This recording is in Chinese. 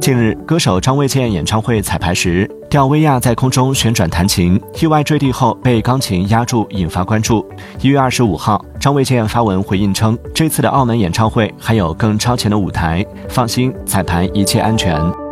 近日歌手张卫健演唱会彩排时吊威亚在空中旋转弹琴意外坠地后被钢琴压住引发关注。一月二十五号张卫健发文回应称这次的澳门演唱会还有更超前的舞台放心彩排一切安全。